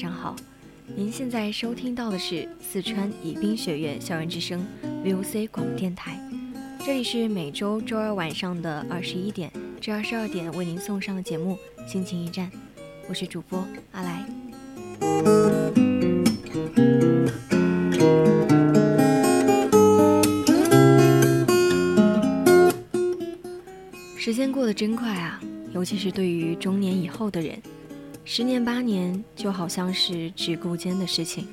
上好。您现在收听到的是四川宜宾学院校园之声 VOC 广播电台，这里是每周周二晚上的二十一点至二十二点为您送上的节目《心情驿站》，我是主播阿来。时间过得真快啊，尤其是对于中年以后的人，十年八年就好像是只顾间的事情，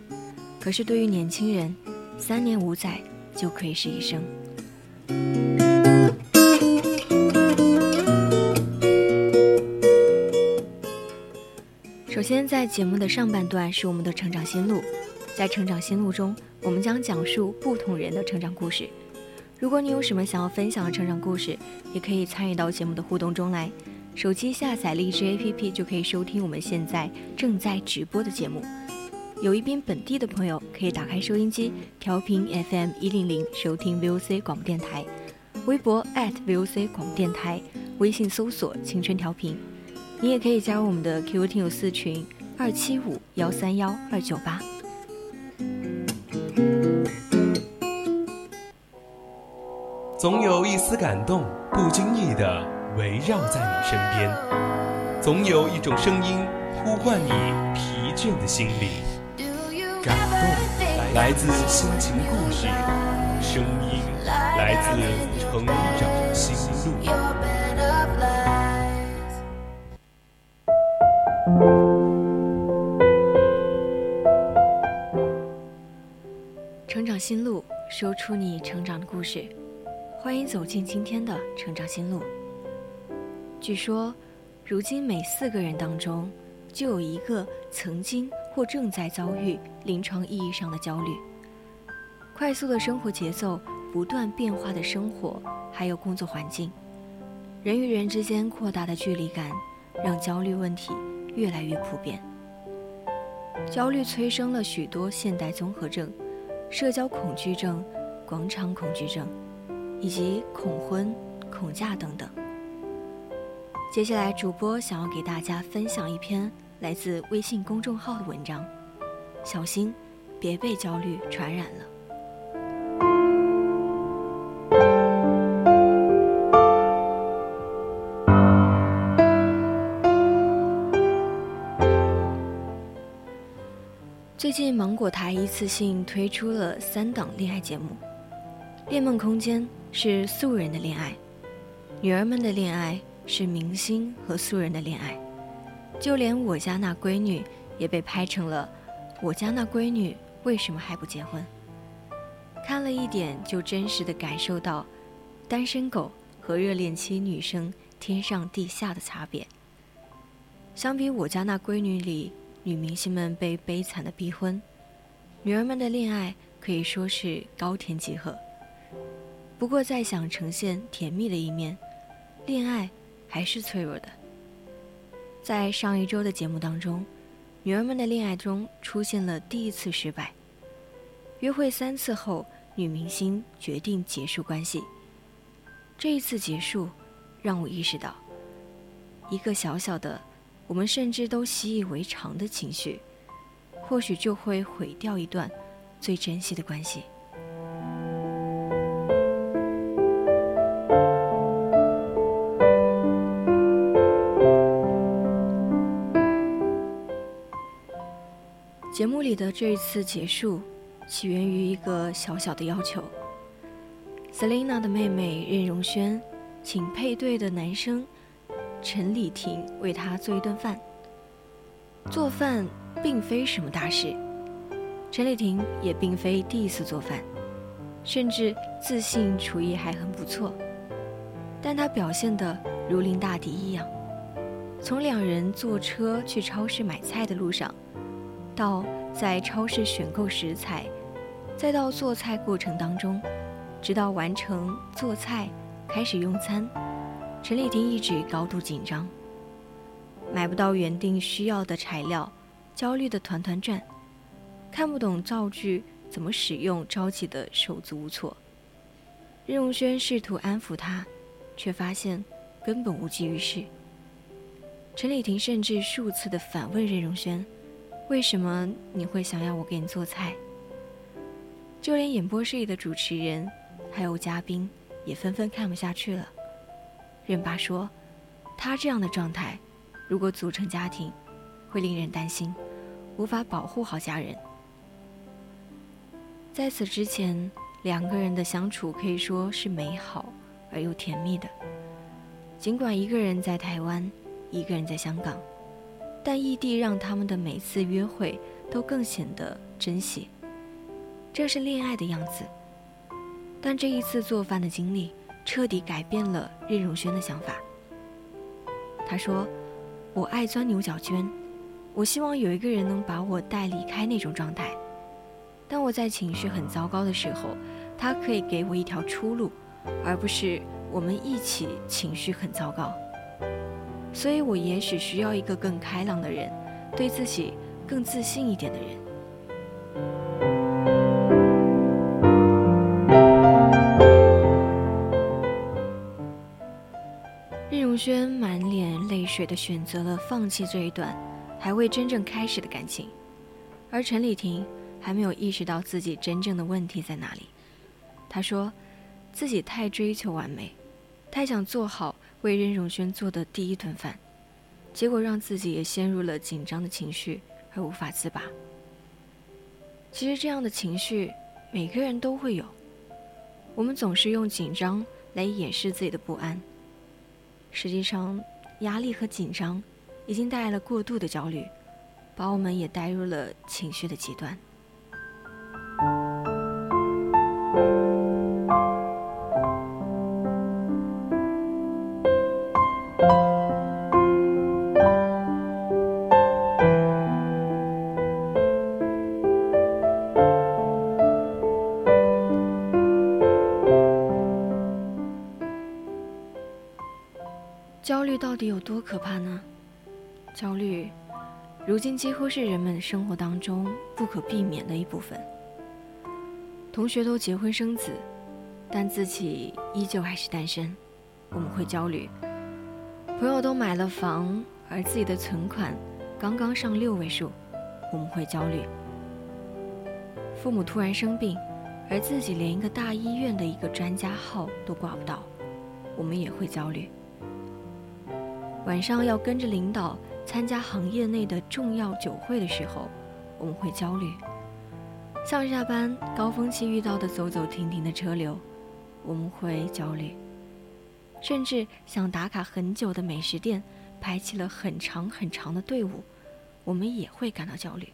可是对于年轻人，三年五载就可以是一生。首先，在节目的上半段是我们的成长心路，在成长心路中，我们将讲述不同人的成长故事。如果你有什么想要分享的成长故事，也可以参与到节目的互动中来。手机下载荔枝 APP 就可以收听我们现在正在直播的节目。有一宾本地的朋友可以打开收音机，调频 FM 一零零收听 VOC 广播电台，微博 @VOC 广播电台，微信搜索“青春调频”。你也可以加入我们的 QQ 听友四群二七五幺三幺二九八。总有一丝感动，不经意的围绕在你身边；总有一种声音呼唤你疲倦的心灵。感动来自心情故事，声音来自成长心路。成长心路，说出你成长的故事。欢迎走进今天的成长心路。据说，如今每四个人当中，就有一个曾经或正在遭遇临床意义上的焦虑。快速的生活节奏、不断变化的生活，还有工作环境，人与人之间扩大的距离感，让焦虑问题越来越普遍。焦虑催生了许多现代综合症、社交恐惧症、广场恐惧症。以及恐婚、恐嫁等等。接下来，主播想要给大家分享一篇来自微信公众号的文章，小心，别被焦虑传染了。最近，芒果台一次性推出了三档恋爱节目，《恋梦空间》。是素人的恋爱，女儿们的恋爱是明星和素人的恋爱，就连我家那闺女也被拍成了“我家那闺女为什么还不结婚”。看了一点，就真实的感受到单身狗和热恋期女生天上地下的差别。相比我家那闺女里女明星们被悲惨的逼婚，女儿们的恋爱可以说是高天集合。不过，再想呈现甜蜜的一面，恋爱还是脆弱的。在上一周的节目当中，女儿们的恋爱中出现了第一次失败。约会三次后，女明星决定结束关系。这一次结束，让我意识到，一个小小的，我们甚至都习以为常的情绪，或许就会毁掉一段最珍惜的关系。的这一次结束，起源于一个小小的要求。Selina 的妹妹任荣轩，请配对的男生陈礼婷为她做一顿饭。做饭并非什么大事，陈礼婷也并非第一次做饭，甚至自信厨艺还很不错。但她表现得如临大敌一样。从两人坐车去超市买菜的路上，到在超市选购食材，再到做菜过程当中，直到完成做菜开始用餐，陈丽婷一直高度紧张。买不到原定需要的材料，焦虑的团团转，看不懂灶具怎么使用，着急的手足无措。任荣轩试图安抚她，却发现根本无济于事。陈丽婷甚至数次的反问任荣轩：“为什么你会想要我给你做菜？”就连演播室里的主持人还有嘉宾也纷纷看不下去了。任爸说：“他这样的状态，如果组成家庭，会令人担心，无法保护好家人。”在此之前，两个人的相处可以说是美好而又甜蜜的。尽管一个人在台湾。一个人在香港，但异地让他们的每次约会都更显得珍惜。这是恋爱的样子。但这一次做饭的经历彻底改变了任荣轩的想法。他说：“我爱钻牛角尖，我希望有一个人能把我带离开那种状态。当我在情绪很糟糕的时候，他可以给我一条出路，而不是我们一起情绪很糟糕。”所以我也许需要一个更开朗的人，对自己更自信一点的人。任荣轩满脸泪水的选择了放弃这一段还未真正开始的感情，而陈丽婷还没有意识到自己真正的问题在哪里。她说，自己太追求完美，太想做好。为任荣轩做的第一顿饭，结果让自己也陷入了紧张的情绪而无法自拔。其实这样的情绪每个人都会有，我们总是用紧张来掩饰自己的不安。实际上，压力和紧张已经带来了过度的焦虑，把我们也带入了情绪的极端。到底有多可怕呢？焦虑，如今几乎是人们生活当中不可避免的一部分。同学都结婚生子，但自己依旧还是单身，我们会焦虑；朋友都买了房，而自己的存款刚刚上六位数，我们会焦虑；父母突然生病，而自己连一个大医院的一个专家号都挂不到，我们也会焦虑。晚上要跟着领导参加行业内的重要酒会的时候，我们会焦虑；上下班高峰期遇到的走走停停的车流，我们会焦虑；甚至想打卡很久的美食店排起了很长很长的队伍，我们也会感到焦虑。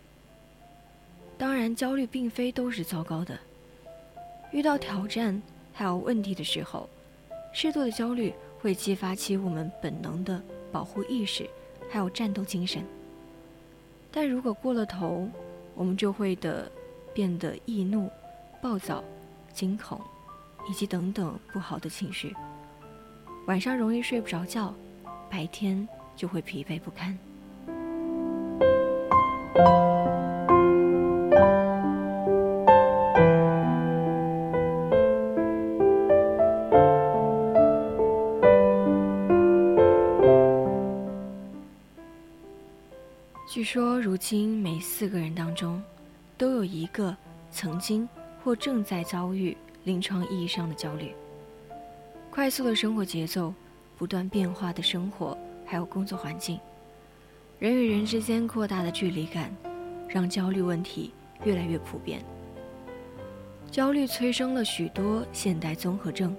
当然，焦虑并非都是糟糕的。遇到挑战还有问题的时候，适度的焦虑会激发起我们本能的。保护意识，还有战斗精神。但如果过了头，我们就会的变得易怒、暴躁、惊恐，以及等等不好的情绪。晚上容易睡不着觉，白天就会疲惫不堪。如今每四个人当中，都有一个曾经或正在遭遇临床意义上的焦虑。快速的生活节奏，不断变化的生活，还有工作环境，人与人之间扩大的距离感，让焦虑问题越来越普遍。焦虑催生了许多现代综合症、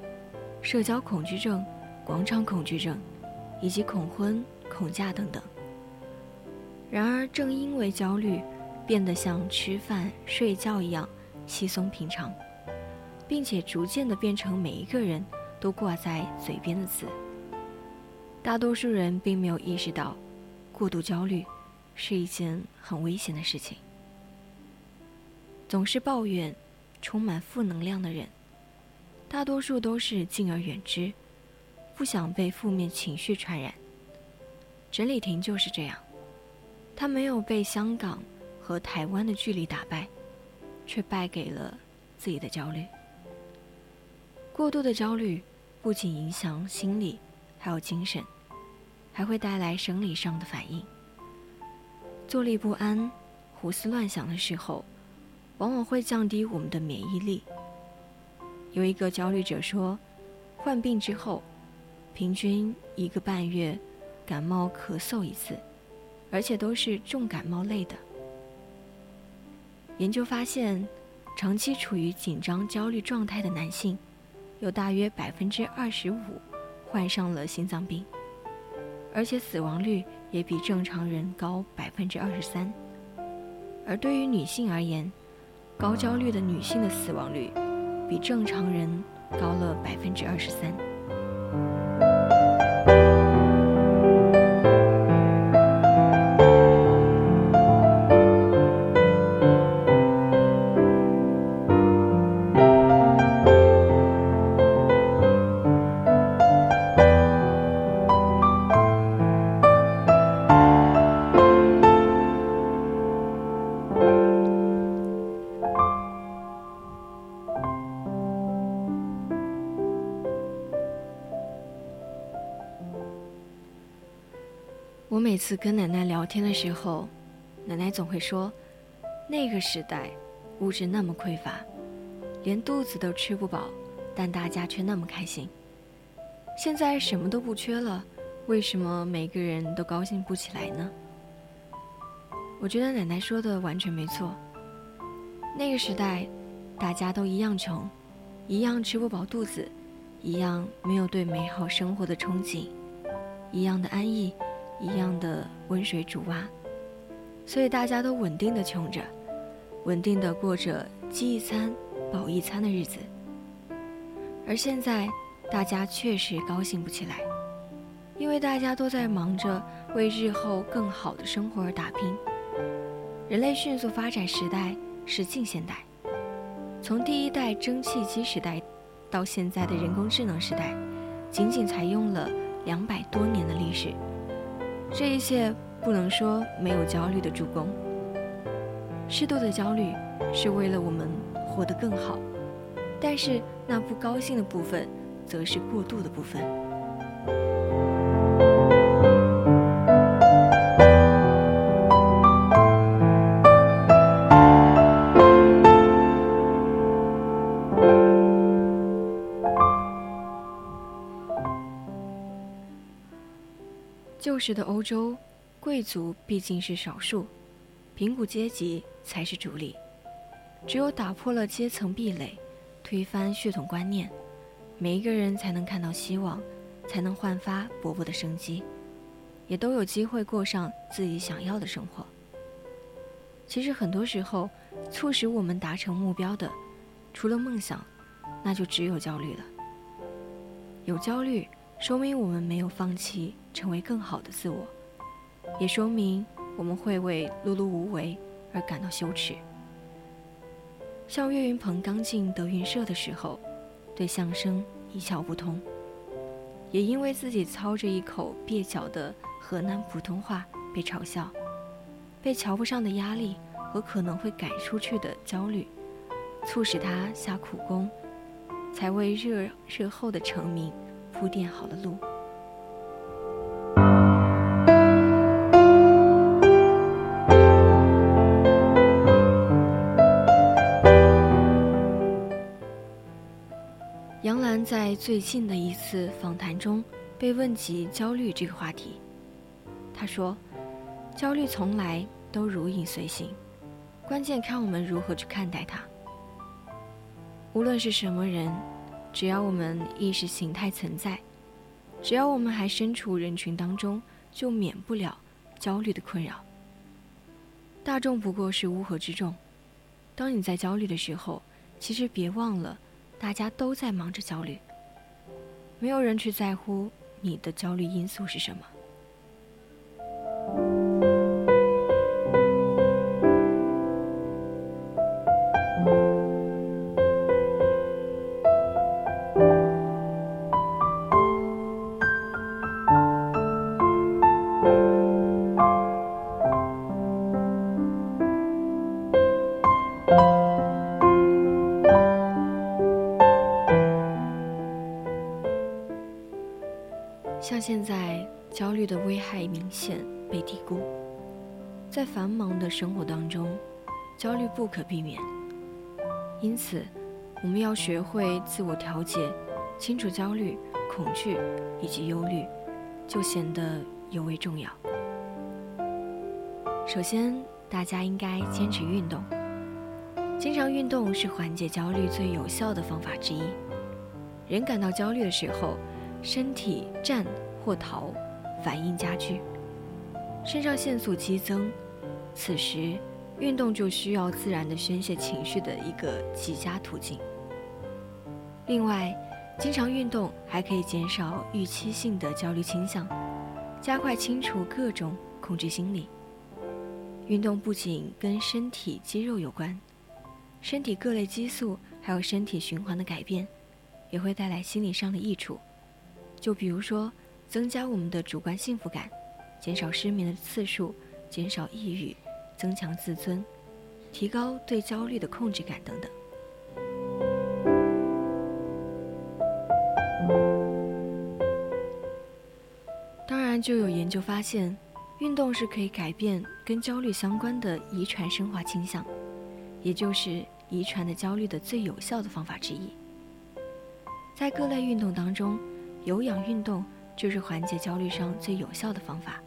社交恐惧症、广场恐惧症，以及恐婚、恐嫁等等。然而，正因为焦虑变得像吃饭、睡觉一样稀松平常，并且逐渐的变成每一个人都挂在嘴边的词，大多数人并没有意识到，过度焦虑是一件很危险的事情。总是抱怨、充满负能量的人，大多数都是敬而远之，不想被负面情绪传染。整理亭就是这样。他没有被香港和台湾的距离打败，却败给了自己的焦虑。过度的焦虑不仅影响心理，还有精神，还会带来生理上的反应。坐立不安、胡思乱想的时候，往往会降低我们的免疫力。有一个焦虑者说，患病之后，平均一个半月感冒咳嗽一次。而且都是重感冒类的。研究发现，长期处于紧张焦虑状态的男性，有大约百分之二十五患上了心脏病，而且死亡率也比正常人高百分之二十三。而对于女性而言，高焦虑的女性的死亡率比正常人高了百分之二十三。每次跟奶奶聊天的时候，奶奶总会说，那个时代物质那么匮乏，连肚子都吃不饱，但大家却那么开心。现在什么都不缺了，为什么每个人都高兴不起来呢？我觉得奶奶说的完全没错。那个时代，大家都一样穷，一样吃不饱肚子，一样没有对美好生活的憧憬，一样的安逸。一样的温水煮蛙，所以大家都稳定的穷着，稳定的过着饥一餐饱一餐的日子。而现在，大家确实高兴不起来，因为大家都在忙着为日后更好的生活而打拼。人类迅速发展时代是近现代，从第一代蒸汽机时代到现在的人工智能时代，仅仅才用了两百多年的历史。这一切不能说没有焦虑的助攻。适度的焦虑是为了我们活得更好，但是那不高兴的部分，则是过度的部分。时的欧洲，贵族毕竟是少数，贫苦阶级才是主力。只有打破了阶层壁垒，推翻血统观念，每一个人才能看到希望，才能焕发勃勃的生机，也都有机会过上自己想要的生活。其实很多时候，促使我们达成目标的，除了梦想，那就只有焦虑了。有焦虑，说明我们没有放弃。成为更好的自我，也说明我们会为碌碌无为而感到羞耻。像岳云鹏刚进德云社的时候，对相声一窍不通，也因为自己操着一口蹩脚的河南普通话被嘲笑，被瞧不上的压力和可能会赶出去的焦虑，促使他下苦功，才为日日后的成名铺垫好了路。杨澜在最近的一次访谈中，被问及焦虑这个话题，他说：“焦虑从来都如影随形，关键看我们如何去看待它。无论是什么人，只要我们意识形态存在，只要我们还身处人群当中，就免不了焦虑的困扰。大众不过是乌合之众。当你在焦虑的时候，其实别忘了，大家都在忙着焦虑。没有人去在乎你的焦虑因素是什么。的危害明显被低估。在繁忙的生活当中，焦虑不可避免。因此，我们要学会自我调节，清楚焦虑、恐惧以及忧虑，就显得尤为重要。首先，大家应该坚持运动。经常运动是缓解焦虑最有效的方法之一。人感到焦虑的时候，身体战或逃，反应加剧，肾上腺素激增，此时运动就需要自然的宣泄情绪的一个极佳途径。另外，经常运动还可以减少预期性的焦虑倾向，加快清除各种恐惧心理。运动不仅跟身体肌肉有关。身体各类激素还有身体循环的改变，也会带来心理上的益处。就比如说，增加我们的主观幸福感，减少失眠的次数，减少抑郁，增强自尊，提高对焦虑的控制感等等。当然，就有研究发现，运动是可以改变跟焦虑相关的遗传生化倾向，也就是遗传的焦虑的最有效的方法之一，在各类运动当中，有氧运动就是缓解焦虑上最有效的方法，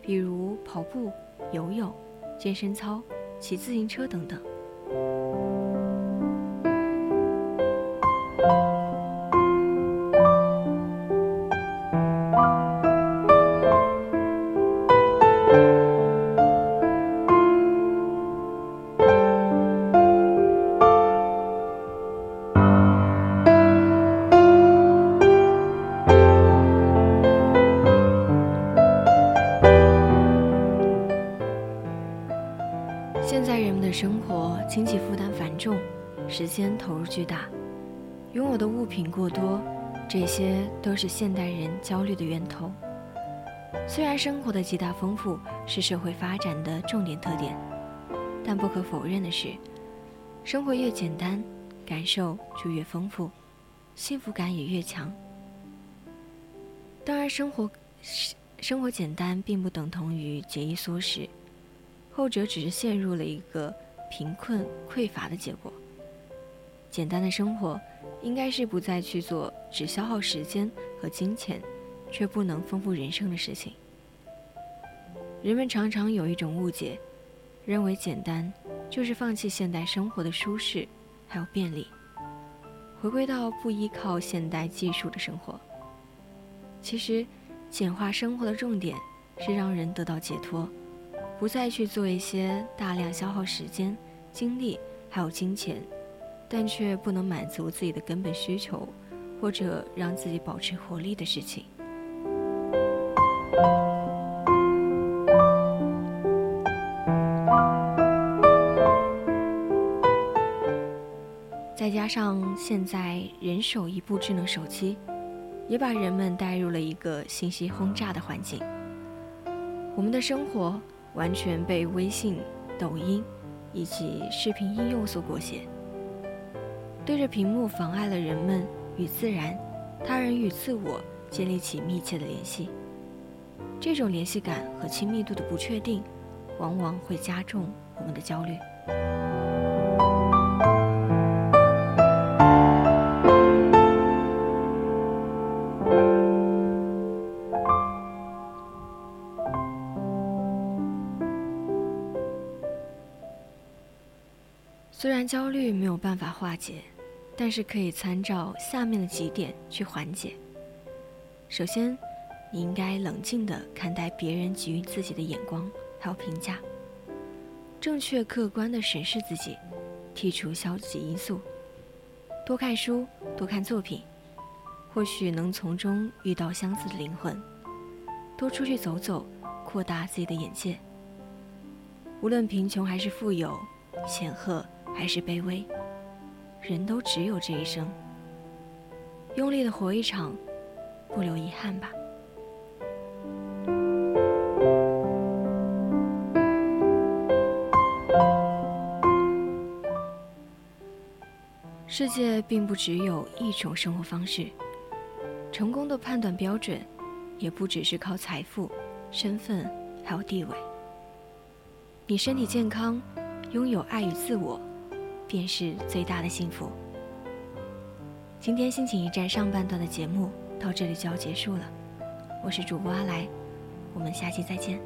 比如跑步、游泳、健身操、骑自行车等等。现在人们的生活经济负担繁重，时间投入巨大，拥有的物品过多，这些都是现代人焦虑的源头。虽然生活的极大丰富是社会发展的重点特点，但不可否认的是，生活越简单，感受就越丰富，幸福感也越强。当然，生活生活简单并不等同于节衣缩食。后者只是陷入了一个贫困匮乏的结果。简单的生活，应该是不再去做只消耗时间和金钱，却不能丰富人生的事情。人们常常有一种误解，认为简单就是放弃现代生活的舒适还有便利，回归到不依靠现代技术的生活。其实，简化生活的重点是让人得到解脱。不再去做一些大量消耗时间、精力还有金钱，但却不能满足自己的根本需求，或者让自己保持活力的事情。再加上现在人手一部智能手机，也把人们带入了一个信息轰炸的环境。我们的生活。完全被微信、抖音以及视频应用所裹挟，对着屏幕妨碍了人们与自然、他人与自我建立起密切的联系。这种联系感和亲密度的不确定，往往会加重我们的焦虑。虽然焦虑没有办法化解，但是可以参照下面的几点去缓解。首先，你应该冷静地看待别人给予自己的眼光还有评价，正确客观地审视自己，剔除消极因素。多看书，多看作品，或许能从中遇到相似的灵魂。多出去走走，扩大自己的眼界。无论贫穷还是富有，显赫还是卑微，人都只有这一生。用力的活一场，不留遗憾吧。世界并不只有一种生活方式，成功的判断标准，也不只是靠财富、身份还有地位。你身体健康，拥有爱与自我，便是最大的幸福。今天心情驿站上半段的节目到这里就要结束了，我是主播阿来，我们下期再见。